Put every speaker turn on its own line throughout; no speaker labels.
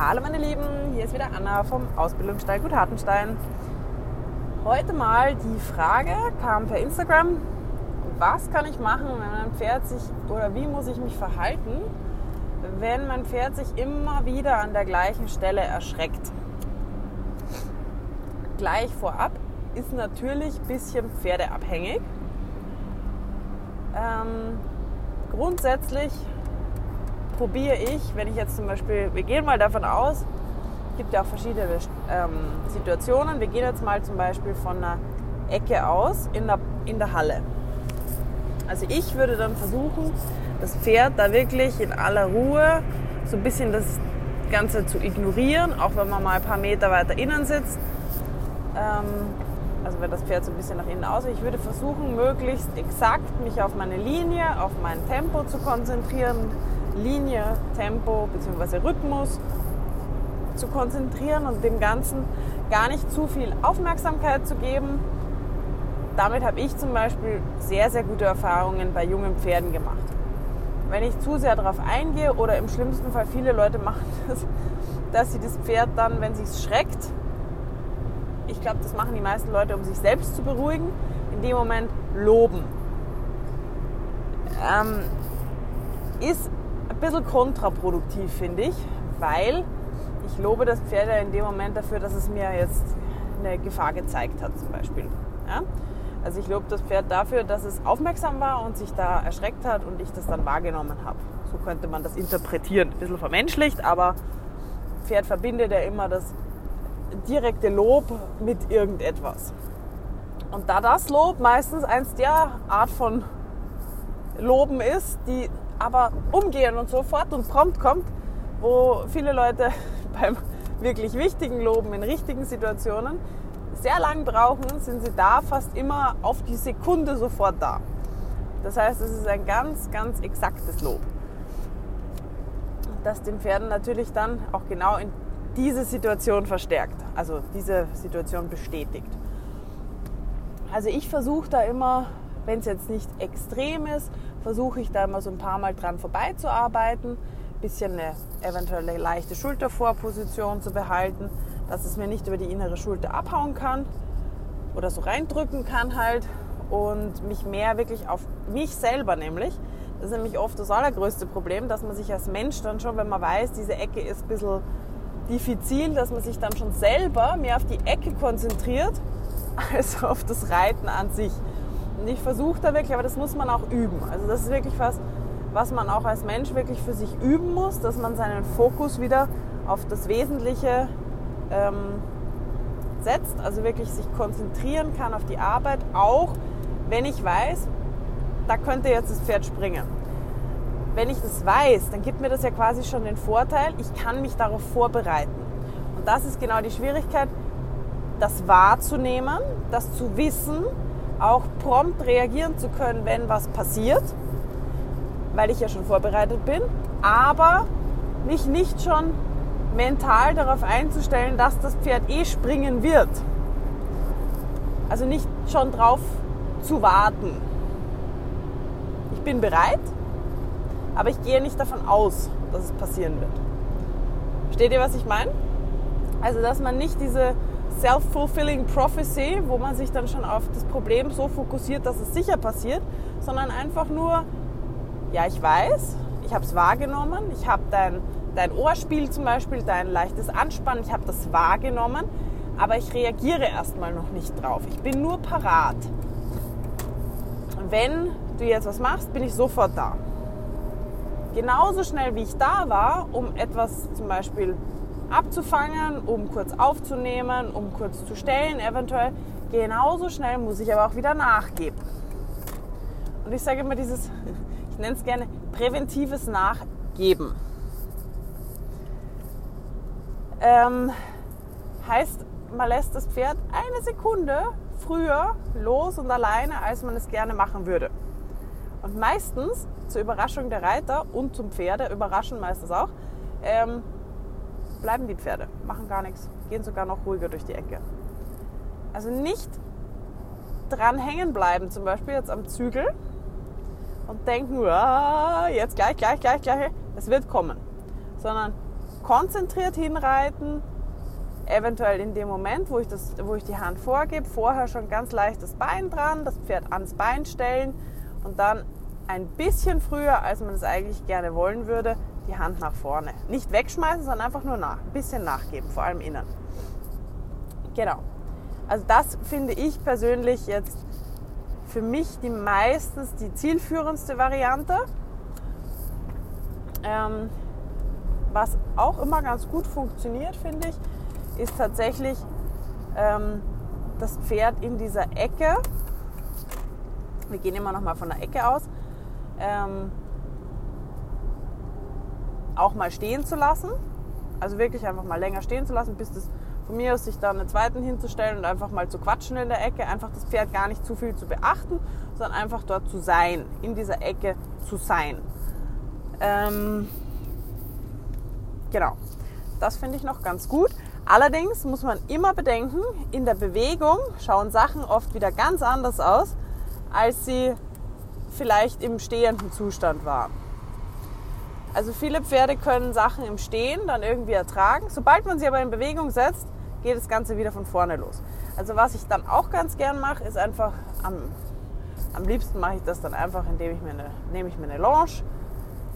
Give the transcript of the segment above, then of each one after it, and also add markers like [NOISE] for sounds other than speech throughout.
Hallo meine Lieben, hier ist wieder Anna vom Ausbildungsstall Gut Hartenstein. Heute mal die Frage kam per Instagram, was kann ich machen, wenn mein Pferd sich oder wie muss ich mich verhalten, wenn mein Pferd sich immer wieder an der gleichen Stelle erschreckt. Gleich vorab ist natürlich ein bisschen pferdeabhängig. Ähm, grundsätzlich probiere ich, wenn ich jetzt zum Beispiel, wir gehen mal davon aus, es gibt ja auch verschiedene ähm, Situationen, wir gehen jetzt mal zum Beispiel von einer Ecke aus in der, in der Halle. Also ich würde dann versuchen, das Pferd da wirklich in aller Ruhe so ein bisschen das Ganze zu ignorieren, auch wenn man mal ein paar Meter weiter innen sitzt. Ähm, also wenn das Pferd so ein bisschen nach innen aussieht. Ich würde versuchen, möglichst exakt mich auf meine Linie, auf mein Tempo zu konzentrieren, Linie, Tempo bzw. Rhythmus zu konzentrieren und dem Ganzen gar nicht zu viel Aufmerksamkeit zu geben. Damit habe ich zum Beispiel sehr, sehr gute Erfahrungen bei jungen Pferden gemacht. Wenn ich zu sehr darauf eingehe oder im schlimmsten Fall viele Leute machen [LAUGHS] das, dass sie das Pferd dann, wenn es schreckt, ich glaube, das machen die meisten Leute, um sich selbst zu beruhigen, in dem Moment loben. Ähm, ist ein bisschen kontraproduktiv, finde ich, weil ich lobe das Pferd ja in dem Moment dafür, dass es mir jetzt eine Gefahr gezeigt hat, zum Beispiel. Ja? Also ich lobe das Pferd dafür, dass es aufmerksam war und sich da erschreckt hat und ich das dann wahrgenommen habe. So könnte man das interpretieren. Ein bisschen vermenschlicht, aber Pferd verbindet ja immer das direkte Lob mit irgendetwas. Und da das Lob meistens eins der Art von Loben ist, die aber umgehen und sofort und prompt kommt, wo viele Leute [LAUGHS] beim wirklich wichtigen Loben in richtigen Situationen sehr lang brauchen, sind sie da fast immer auf die Sekunde sofort da. Das heißt, es ist ein ganz, ganz exaktes Lob, das den Pferden natürlich dann auch genau in diese Situation verstärkt, also diese Situation bestätigt. Also ich versuche da immer, wenn es jetzt nicht extrem ist, versuche ich da immer so ein paar Mal dran vorbeizuarbeiten, ein bisschen eine eventuelle leichte Schultervorposition zu behalten, dass es mir nicht über die innere Schulter abhauen kann oder so reindrücken kann halt und mich mehr wirklich auf mich selber nämlich. Das ist nämlich oft das allergrößte Problem, dass man sich als Mensch dann schon, wenn man weiß, diese Ecke ist ein bisschen diffizil, dass man sich dann schon selber mehr auf die Ecke konzentriert [LAUGHS] als auf das Reiten an sich. Und ich versuche da wirklich, aber das muss man auch üben. Also das ist wirklich was, was man auch als Mensch wirklich für sich üben muss, dass man seinen Fokus wieder auf das Wesentliche ähm, setzt, also wirklich sich konzentrieren kann auf die Arbeit, auch wenn ich weiß, da könnte jetzt das Pferd springen. Wenn ich das weiß, dann gibt mir das ja quasi schon den Vorteil, ich kann mich darauf vorbereiten. Und das ist genau die Schwierigkeit, das wahrzunehmen, das zu wissen auch prompt reagieren zu können, wenn was passiert, weil ich ja schon vorbereitet bin, aber mich nicht schon mental darauf einzustellen, dass das Pferd eh springen wird. Also nicht schon drauf zu warten. Ich bin bereit, aber ich gehe nicht davon aus, dass es passieren wird. Versteht ihr, was ich meine? Also, dass man nicht diese self-fulfilling prophecy, wo man sich dann schon auf das Problem so fokussiert, dass es sicher passiert, sondern einfach nur, ja, ich weiß, ich habe es wahrgenommen, ich habe dein, dein Ohrspiel zum Beispiel, dein leichtes Anspannen, ich habe das wahrgenommen, aber ich reagiere erstmal noch nicht drauf. Ich bin nur parat. Wenn du jetzt was machst, bin ich sofort da. Genauso schnell wie ich da war, um etwas zum Beispiel abzufangen, um kurz aufzunehmen, um kurz zu stellen, eventuell. Genauso schnell muss ich aber auch wieder nachgeben. Und ich sage immer dieses, [LAUGHS] ich nenne es gerne präventives Nachgeben. Ähm, heißt, man lässt das Pferd eine Sekunde früher los und alleine, als man es gerne machen würde. Und meistens, zur Überraschung der Reiter und zum Pferde, überraschen meistens auch, ähm, bleiben die Pferde, machen gar nichts, gehen sogar noch ruhiger durch die Ecke. Also nicht dran hängen bleiben, zum Beispiel jetzt am Zügel und denken, ah, jetzt gleich, gleich, gleich, gleich, es wird kommen. Sondern konzentriert hinreiten, eventuell in dem Moment, wo ich, das, wo ich die Hand vorgebe, vorher schon ganz leicht das Bein dran, das Pferd ans Bein stellen und dann ein bisschen früher, als man es eigentlich gerne wollen würde, die Hand nach vorne. Nicht wegschmeißen, sondern einfach nur nach, ein bisschen nachgeben, vor allem innen. Genau. Also das finde ich persönlich jetzt für mich die meistens die zielführendste Variante. Ähm, was auch immer ganz gut funktioniert, finde ich, ist tatsächlich ähm, das Pferd in dieser Ecke. Wir gehen immer noch mal von der Ecke aus. Ähm, auch mal stehen zu lassen. Also wirklich einfach mal länger stehen zu lassen, bis das von mir aus sich dann einen zweiten hinzustellen und einfach mal zu quatschen in der Ecke. Einfach das Pferd gar nicht zu viel zu beachten, sondern einfach dort zu sein, in dieser Ecke zu sein. Ähm, genau, das finde ich noch ganz gut. Allerdings muss man immer bedenken, in der Bewegung schauen Sachen oft wieder ganz anders aus, als sie vielleicht im stehenden Zustand waren. Also viele Pferde können Sachen im Stehen dann irgendwie ertragen. Sobald man sie aber in Bewegung setzt, geht das Ganze wieder von vorne los. Also was ich dann auch ganz gern mache, ist einfach am, am liebsten mache ich das dann einfach, indem ich mir eine, nehme ich mir eine Longe,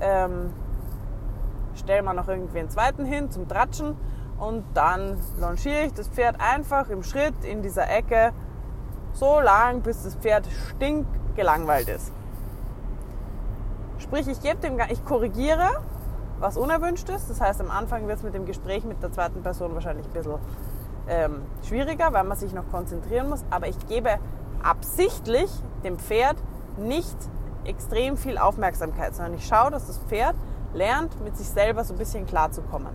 ähm, stelle mal noch irgendwie einen zweiten hin zum Tratschen und dann longiere ich das Pferd einfach im Schritt in dieser Ecke so lang, bis das Pferd stinkgelangweilt ist. Sprich, ich gebe dem, ich korrigiere, was unerwünscht ist. Das heißt, am Anfang wird es mit dem Gespräch mit der zweiten Person wahrscheinlich ein bisschen ähm, schwieriger, weil man sich noch konzentrieren muss. Aber ich gebe absichtlich dem Pferd nicht extrem viel Aufmerksamkeit, sondern ich schaue, dass das Pferd lernt, mit sich selber so ein bisschen klarzukommen.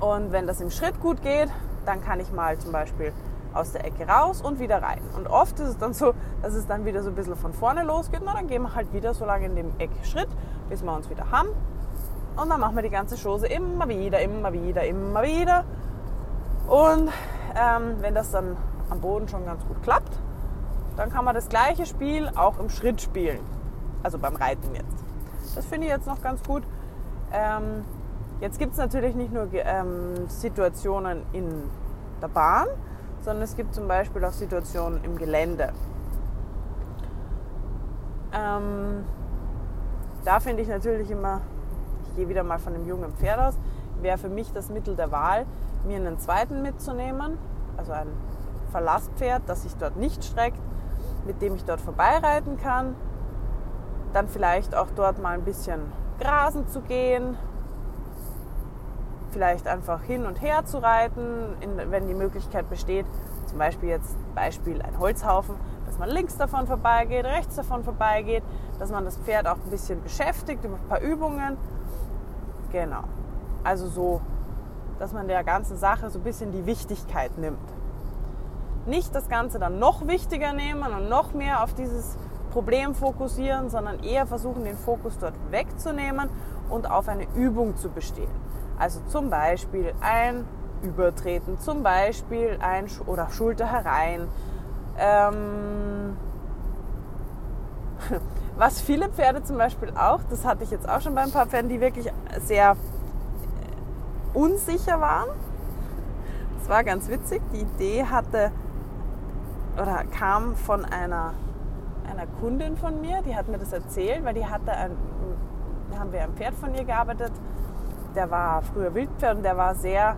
Und wenn das im Schritt gut geht, dann kann ich mal zum Beispiel aus der Ecke raus und wieder rein. Und oft ist es dann so, dass es dann wieder so ein bisschen von vorne losgeht. Na, dann gehen wir halt wieder so lange in dem Eck Schritt, bis wir uns wieder haben. Und dann machen wir die ganze Chose immer wieder, immer wieder, immer wieder. Und ähm, wenn das dann am Boden schon ganz gut klappt, dann kann man das gleiche Spiel auch im Schritt spielen. Also beim Reiten jetzt. Das finde ich jetzt noch ganz gut. Ähm, Jetzt gibt es natürlich nicht nur ähm, Situationen in der Bahn, sondern es gibt zum Beispiel auch Situationen im Gelände. Ähm, da finde ich natürlich immer, ich gehe wieder mal von einem jungen Pferd aus, wäre für mich das Mittel der Wahl, mir einen zweiten mitzunehmen, also ein Verlasspferd, das sich dort nicht streckt, mit dem ich dort vorbeireiten kann, dann vielleicht auch dort mal ein bisschen grasen zu gehen, vielleicht einfach hin und her zu reiten, in, wenn die Möglichkeit besteht. Zum Beispiel jetzt Beispiel ein Holzhaufen, dass man links davon vorbeigeht, rechts davon vorbeigeht, dass man das Pferd auch ein bisschen beschäftigt über ein paar Übungen. Genau. Also so, dass man der ganzen Sache so ein bisschen die Wichtigkeit nimmt. Nicht das Ganze dann noch wichtiger nehmen und noch mehr auf dieses Problem fokussieren, sondern eher versuchen, den Fokus dort wegzunehmen und auf eine Übung zu bestehen. Also zum Beispiel ein Übertreten, zum Beispiel ein Sch oder Schulter herein. Ähm, [LAUGHS] was viele Pferde zum Beispiel auch, das hatte ich jetzt auch schon bei ein paar Pferden, die wirklich sehr äh, unsicher waren. Das war ganz witzig. Die Idee hatte oder kam von einer, einer Kundin von mir, die hat mir das erzählt, weil die hatte ein, haben wir ein Pferd von ihr gearbeitet der war früher Wildpferd und der war sehr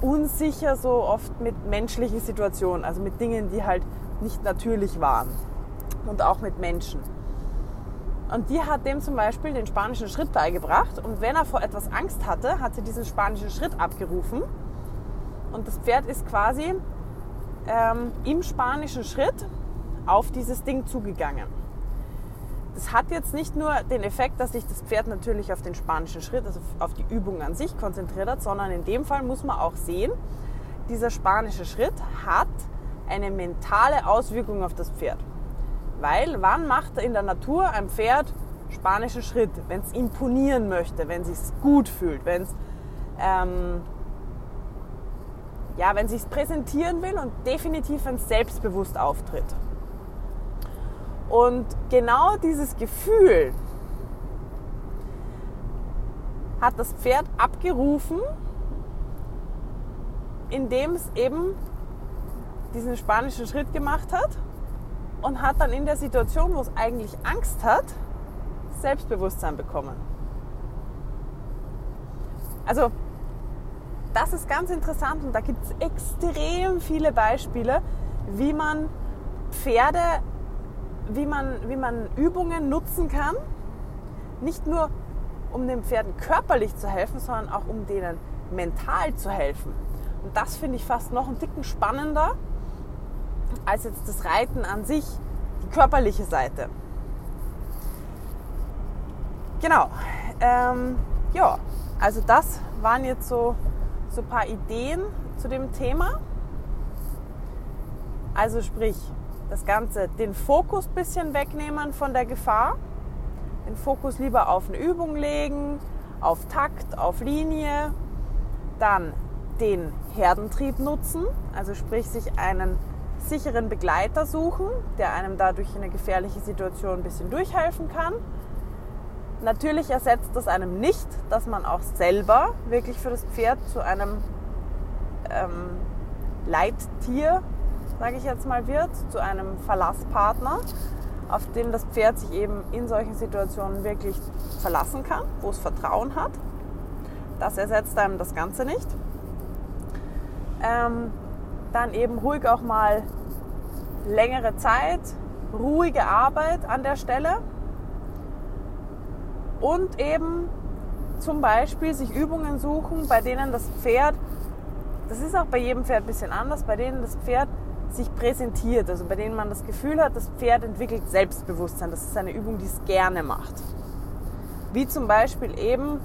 unsicher so oft mit menschlichen Situationen, also mit Dingen, die halt nicht natürlich waren und auch mit Menschen. Und die hat dem zum Beispiel den spanischen Schritt beigebracht und wenn er vor etwas Angst hatte, hat sie diesen spanischen Schritt abgerufen und das Pferd ist quasi ähm, im spanischen Schritt auf dieses Ding zugegangen. Das hat jetzt nicht nur den Effekt, dass sich das Pferd natürlich auf den spanischen Schritt, also auf die Übung an sich konzentriert hat, sondern in dem Fall muss man auch sehen, dieser spanische Schritt hat eine mentale Auswirkung auf das Pferd. Weil wann macht in der Natur ein Pferd spanischen Schritt? Wenn es imponieren möchte, wenn es gut fühlt, wenn es ähm, ja, wenn sich präsentieren will und definitiv es selbstbewusst auftritt. Und genau dieses Gefühl hat das Pferd abgerufen, indem es eben diesen spanischen Schritt gemacht hat und hat dann in der Situation, wo es eigentlich Angst hat, Selbstbewusstsein bekommen. Also das ist ganz interessant und da gibt es extrem viele Beispiele, wie man Pferde, wie man, wie man Übungen nutzen kann, nicht nur um den Pferden körperlich zu helfen, sondern auch um denen mental zu helfen. Und das finde ich fast noch einen Ticken spannender als jetzt das Reiten an sich, die körperliche Seite. Genau. Ähm, ja, also das waren jetzt so, so ein paar Ideen zu dem Thema. Also sprich, das Ganze, den Fokus ein bisschen wegnehmen von der Gefahr, den Fokus lieber auf eine Übung legen, auf Takt, auf Linie, dann den Herdentrieb nutzen, also sprich sich einen sicheren Begleiter suchen, der einem dadurch in eine gefährliche Situation ein bisschen durchhelfen kann. Natürlich ersetzt das einem nicht, dass man auch selber wirklich für das Pferd zu einem ähm, Leittier, sage ich jetzt mal, wird, zu einem Verlasspartner, auf den das Pferd sich eben in solchen Situationen wirklich verlassen kann, wo es Vertrauen hat. Das ersetzt einem das Ganze nicht. Ähm, dann eben ruhig auch mal längere Zeit, ruhige Arbeit an der Stelle und eben zum Beispiel sich Übungen suchen, bei denen das Pferd, das ist auch bei jedem Pferd ein bisschen anders, bei denen das Pferd sich präsentiert, also bei denen man das Gefühl hat, das Pferd entwickelt Selbstbewusstsein. Das ist eine Übung, die es gerne macht. Wie zum Beispiel eben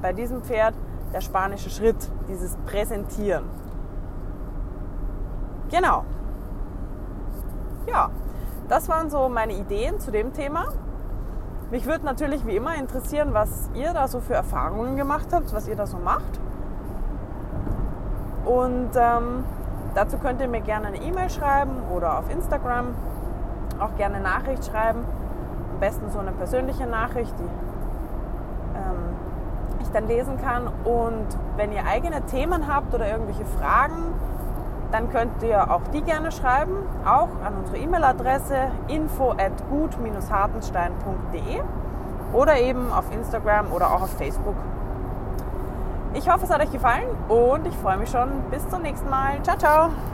bei diesem Pferd der spanische Schritt, dieses Präsentieren. Genau. Ja, das waren so meine Ideen zu dem Thema. Mich würde natürlich wie immer interessieren, was ihr da so für Erfahrungen gemacht habt, was ihr da so macht. Und ähm, dazu könnt ihr mir gerne eine E-Mail schreiben oder auf Instagram auch gerne eine Nachricht schreiben. Am besten so eine persönliche Nachricht, die ähm, ich dann lesen kann. Und wenn ihr eigene Themen habt oder irgendwelche Fragen, dann könnt ihr auch die gerne schreiben, auch an unsere E-Mail-Adresse info at gut-hartenstein.de oder eben auf Instagram oder auch auf Facebook. Ich hoffe, es hat euch gefallen und ich freue mich schon. Bis zum nächsten Mal. Ciao, ciao!